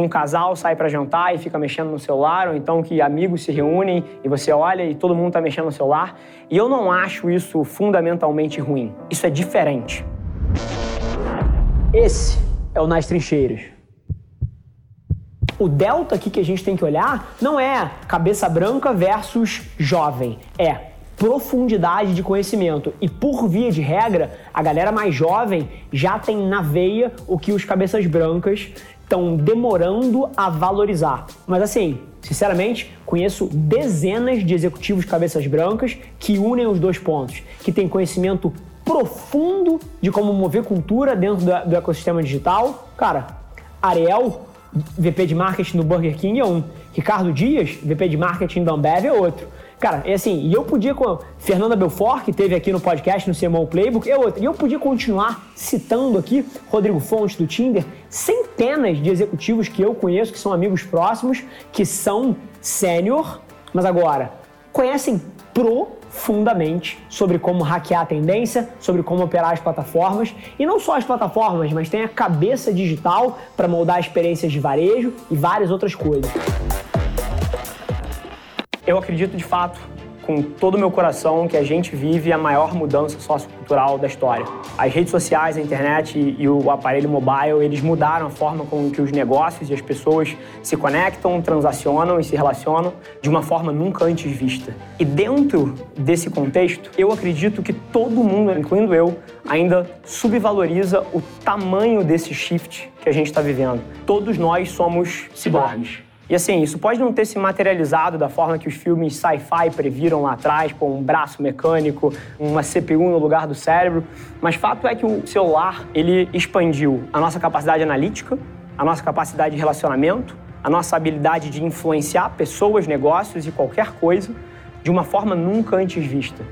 um casal sai para jantar e fica mexendo no celular, ou então que amigos se reúnem e você olha e todo mundo está mexendo no celular. E eu não acho isso fundamentalmente ruim. Isso é diferente. Esse é o Nas Trincheiras. O delta aqui que a gente tem que olhar não é cabeça branca versus jovem, é profundidade de conhecimento. E por via de regra, a galera mais jovem já tem na veia o que os cabeças brancas estão demorando a valorizar. Mas assim, sinceramente, conheço dezenas de executivos cabeças brancas que unem os dois pontos, que têm conhecimento profundo de como mover cultura dentro do, do ecossistema digital. Cara, Ariel, VP de marketing no Burger King é um. Ricardo Dias, VP de marketing da Ambev é outro. Cara, é assim, e eu podia com Fernanda Belfort, que teve aqui no podcast no CMO Playbook, é outra. E eu podia continuar citando aqui Rodrigo Fontes do Tinder, centenas de executivos que eu conheço, que são amigos próximos, que são sênior, mas agora conhecem profundamente sobre como hackear a tendência, sobre como operar as plataformas e não só as plataformas, mas tem a cabeça digital para moldar experiências de varejo e várias outras coisas. Eu acredito de fato, com todo o meu coração, que a gente vive a maior mudança sociocultural da história. As redes sociais, a internet e o aparelho mobile, eles mudaram a forma com que os negócios e as pessoas se conectam, transacionam e se relacionam de uma forma nunca antes vista. E dentro desse contexto, eu acredito que todo mundo, incluindo eu, ainda subvaloriza o tamanho desse shift que a gente está vivendo. Todos nós somos ciborgues. E assim, isso pode não ter se materializado da forma que os filmes sci-fi previram lá atrás, com um braço mecânico, uma CPU no lugar do cérebro, mas fato é que o celular, ele expandiu a nossa capacidade analítica, a nossa capacidade de relacionamento, a nossa habilidade de influenciar pessoas, negócios e qualquer coisa de uma forma nunca antes vista.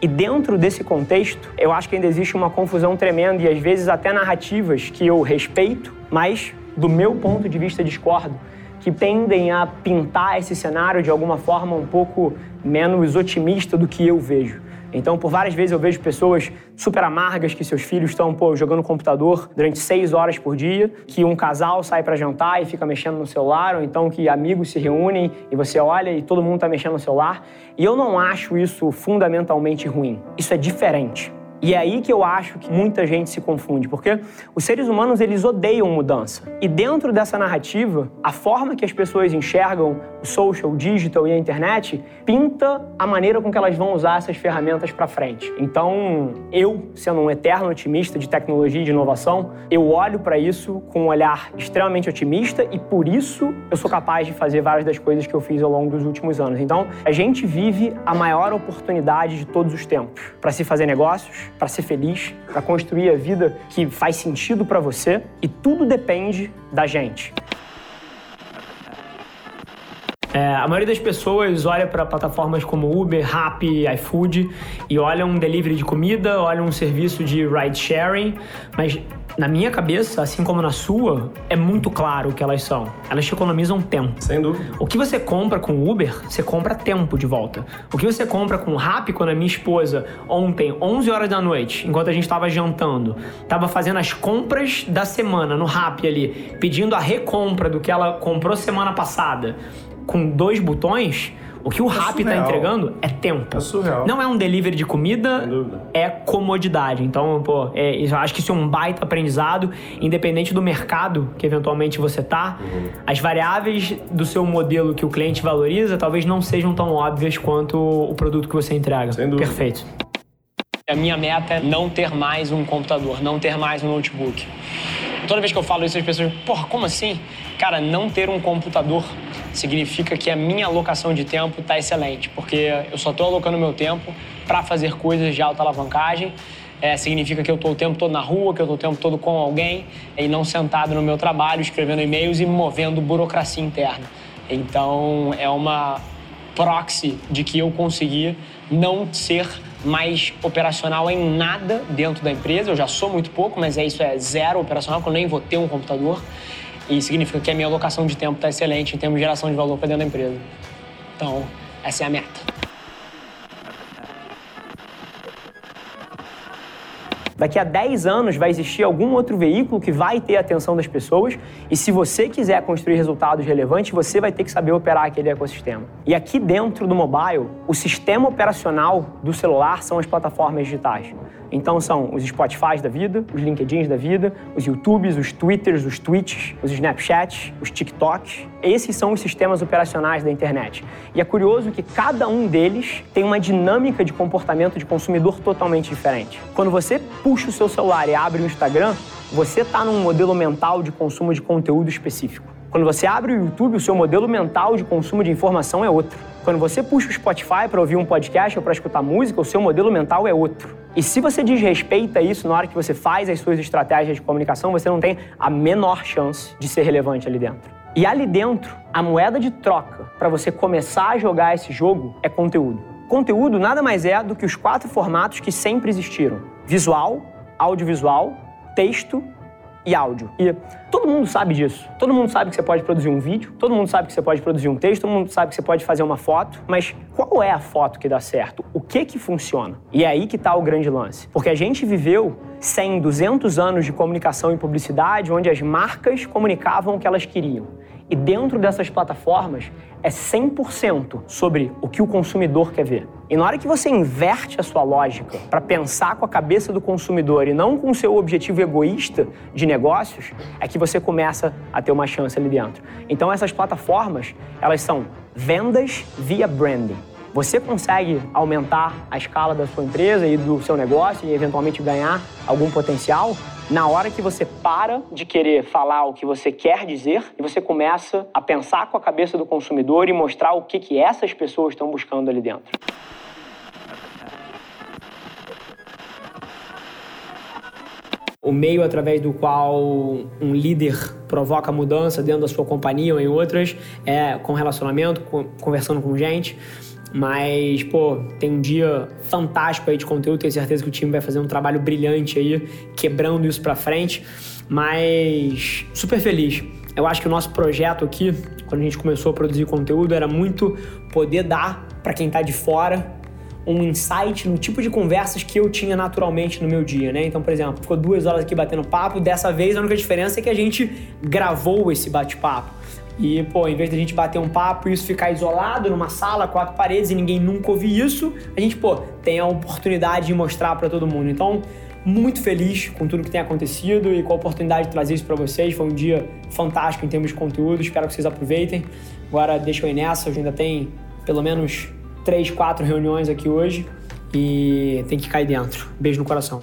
E dentro desse contexto, eu acho que ainda existe uma confusão tremenda e às vezes até narrativas que eu respeito, mas do meu ponto de vista discordo que tendem a pintar esse cenário de alguma forma um pouco menos otimista do que eu vejo. Então, por várias vezes eu vejo pessoas super amargas que seus filhos estão pô, jogando computador durante seis horas por dia, que um casal sai para jantar e fica mexendo no celular, ou então que amigos se reúnem e você olha e todo mundo está mexendo no celular. E eu não acho isso fundamentalmente ruim. Isso é diferente. E é aí que eu acho que muita gente se confunde, porque os seres humanos eles odeiam mudança. E dentro dessa narrativa, a forma que as pessoas enxergam o social, o digital e a internet pinta a maneira com que elas vão usar essas ferramentas para frente. Então, eu, sendo um eterno otimista de tecnologia e de inovação, eu olho para isso com um olhar extremamente otimista e por isso eu sou capaz de fazer várias das coisas que eu fiz ao longo dos últimos anos. Então, a gente vive a maior oportunidade de todos os tempos para se fazer negócios, para ser feliz, para construir a vida que faz sentido para você e tudo depende da gente. É, a maioria das pessoas olha para plataformas como Uber, Rappi, iFood e olha um delivery de comida, olha um serviço de ride sharing, mas na minha cabeça, assim como na sua, é muito claro o que elas são. Elas te economizam tempo. Sem dúvida. O que você compra com Uber, você compra tempo de volta. O que você compra com Rappi, quando a minha esposa, ontem, 11 horas da noite, enquanto a gente estava jantando, estava fazendo as compras da semana no Rappi ali, pedindo a recompra do que ela comprou semana passada, com dois botões, o que o é Rappi está entregando é tempo. É surreal. Não é um delivery de comida, é comodidade. Então, pô, é, eu acho que isso é um baita aprendizado, independente do mercado que eventualmente você tá. Uhum. As variáveis do seu modelo que o cliente valoriza talvez não sejam tão óbvias quanto o produto que você entrega. Sem dúvida. Perfeito. A minha meta é não ter mais um computador, não ter mais um notebook. Toda vez que eu falo isso, as pessoas, porra, como assim? Cara, não ter um computador significa que a minha alocação de tempo está excelente, porque eu só estou alocando meu tempo para fazer coisas de alta alavancagem. É, significa que eu estou o tempo todo na rua, que eu estou o tempo todo com alguém e não sentado no meu trabalho, escrevendo e-mails e movendo burocracia interna. Então, é uma proxy de que eu consegui não ser mais operacional em nada dentro da empresa. Eu já sou muito pouco, mas é isso é zero operacional, porque eu nem vou ter um computador. E significa que a minha alocação de tempo está excelente em termos de geração de valor para dentro da empresa. Então, essa é a meta. Daqui a 10 anos vai existir algum outro veículo que vai ter a atenção das pessoas e se você quiser construir resultados relevantes, você vai ter que saber operar aquele ecossistema. E aqui dentro do mobile, o sistema operacional do celular são as plataformas digitais. Então são os Spotify da vida, os LinkedIns da vida, os YouTubes, os Twitters, os Twitches, os Snapchats, os TikToks. Esses são os sistemas operacionais da internet. E é curioso que cada um deles tem uma dinâmica de comportamento de consumidor totalmente diferente. Quando você puxa o seu celular e abre o Instagram, você está num modelo mental de consumo de conteúdo específico. Quando você abre o YouTube, o seu modelo mental de consumo de informação é outro. Quando você puxa o Spotify para ouvir um podcast ou para escutar música, o seu modelo mental é outro. E se você desrespeita isso na hora que você faz as suas estratégias de comunicação, você não tem a menor chance de ser relevante ali dentro. E ali dentro, a moeda de troca para você começar a jogar esse jogo é conteúdo. Conteúdo nada mais é do que os quatro formatos que sempre existiram: visual, audiovisual, texto e áudio. E todo mundo sabe disso. Todo mundo sabe que você pode produzir um vídeo, todo mundo sabe que você pode produzir um texto, todo mundo sabe que você pode fazer uma foto, mas qual é a foto que dá certo? O que que funciona? E é aí que está o grande lance. Porque a gente viveu 100, 200 anos de comunicação e publicidade onde as marcas comunicavam o que elas queriam. E dentro dessas plataformas é 100% sobre o que o consumidor quer ver. E na hora que você inverte a sua lógica para pensar com a cabeça do consumidor e não com o seu objetivo egoísta de negócios, é que você começa a ter uma chance ali dentro. Então essas plataformas, elas são vendas via branding. Você consegue aumentar a escala da sua empresa e do seu negócio e eventualmente ganhar algum potencial na hora que você para de querer falar o que você quer dizer e você começa a pensar com a cabeça do consumidor e mostrar o que, que essas pessoas estão buscando ali dentro. o meio através do qual um líder provoca mudança dentro da sua companhia ou em outras é com relacionamento, conversando com gente. Mas, pô, tem um dia fantástico aí de conteúdo, tenho certeza que o time vai fazer um trabalho brilhante aí, quebrando isso pra frente. Mas super feliz. Eu acho que o nosso projeto aqui, quando a gente começou a produzir conteúdo, era muito poder dar para quem tá de fora um insight no tipo de conversas que eu tinha naturalmente no meu dia, né? Então, por exemplo, ficou duas horas aqui batendo papo, dessa vez a única diferença é que a gente gravou esse bate-papo. E, pô, em vez de a gente bater um papo e isso ficar isolado numa sala, quatro paredes e ninguém nunca ouvir isso, a gente, pô, tem a oportunidade de mostrar para todo mundo. Então, muito feliz com tudo que tem acontecido e com a oportunidade de trazer isso para vocês. Foi um dia fantástico em termos de conteúdo, espero que vocês aproveitem. Agora, deixa eu ir nessa, hoje ainda tem pelo menos três, quatro reuniões aqui hoje e tem que cair dentro. Beijo no coração.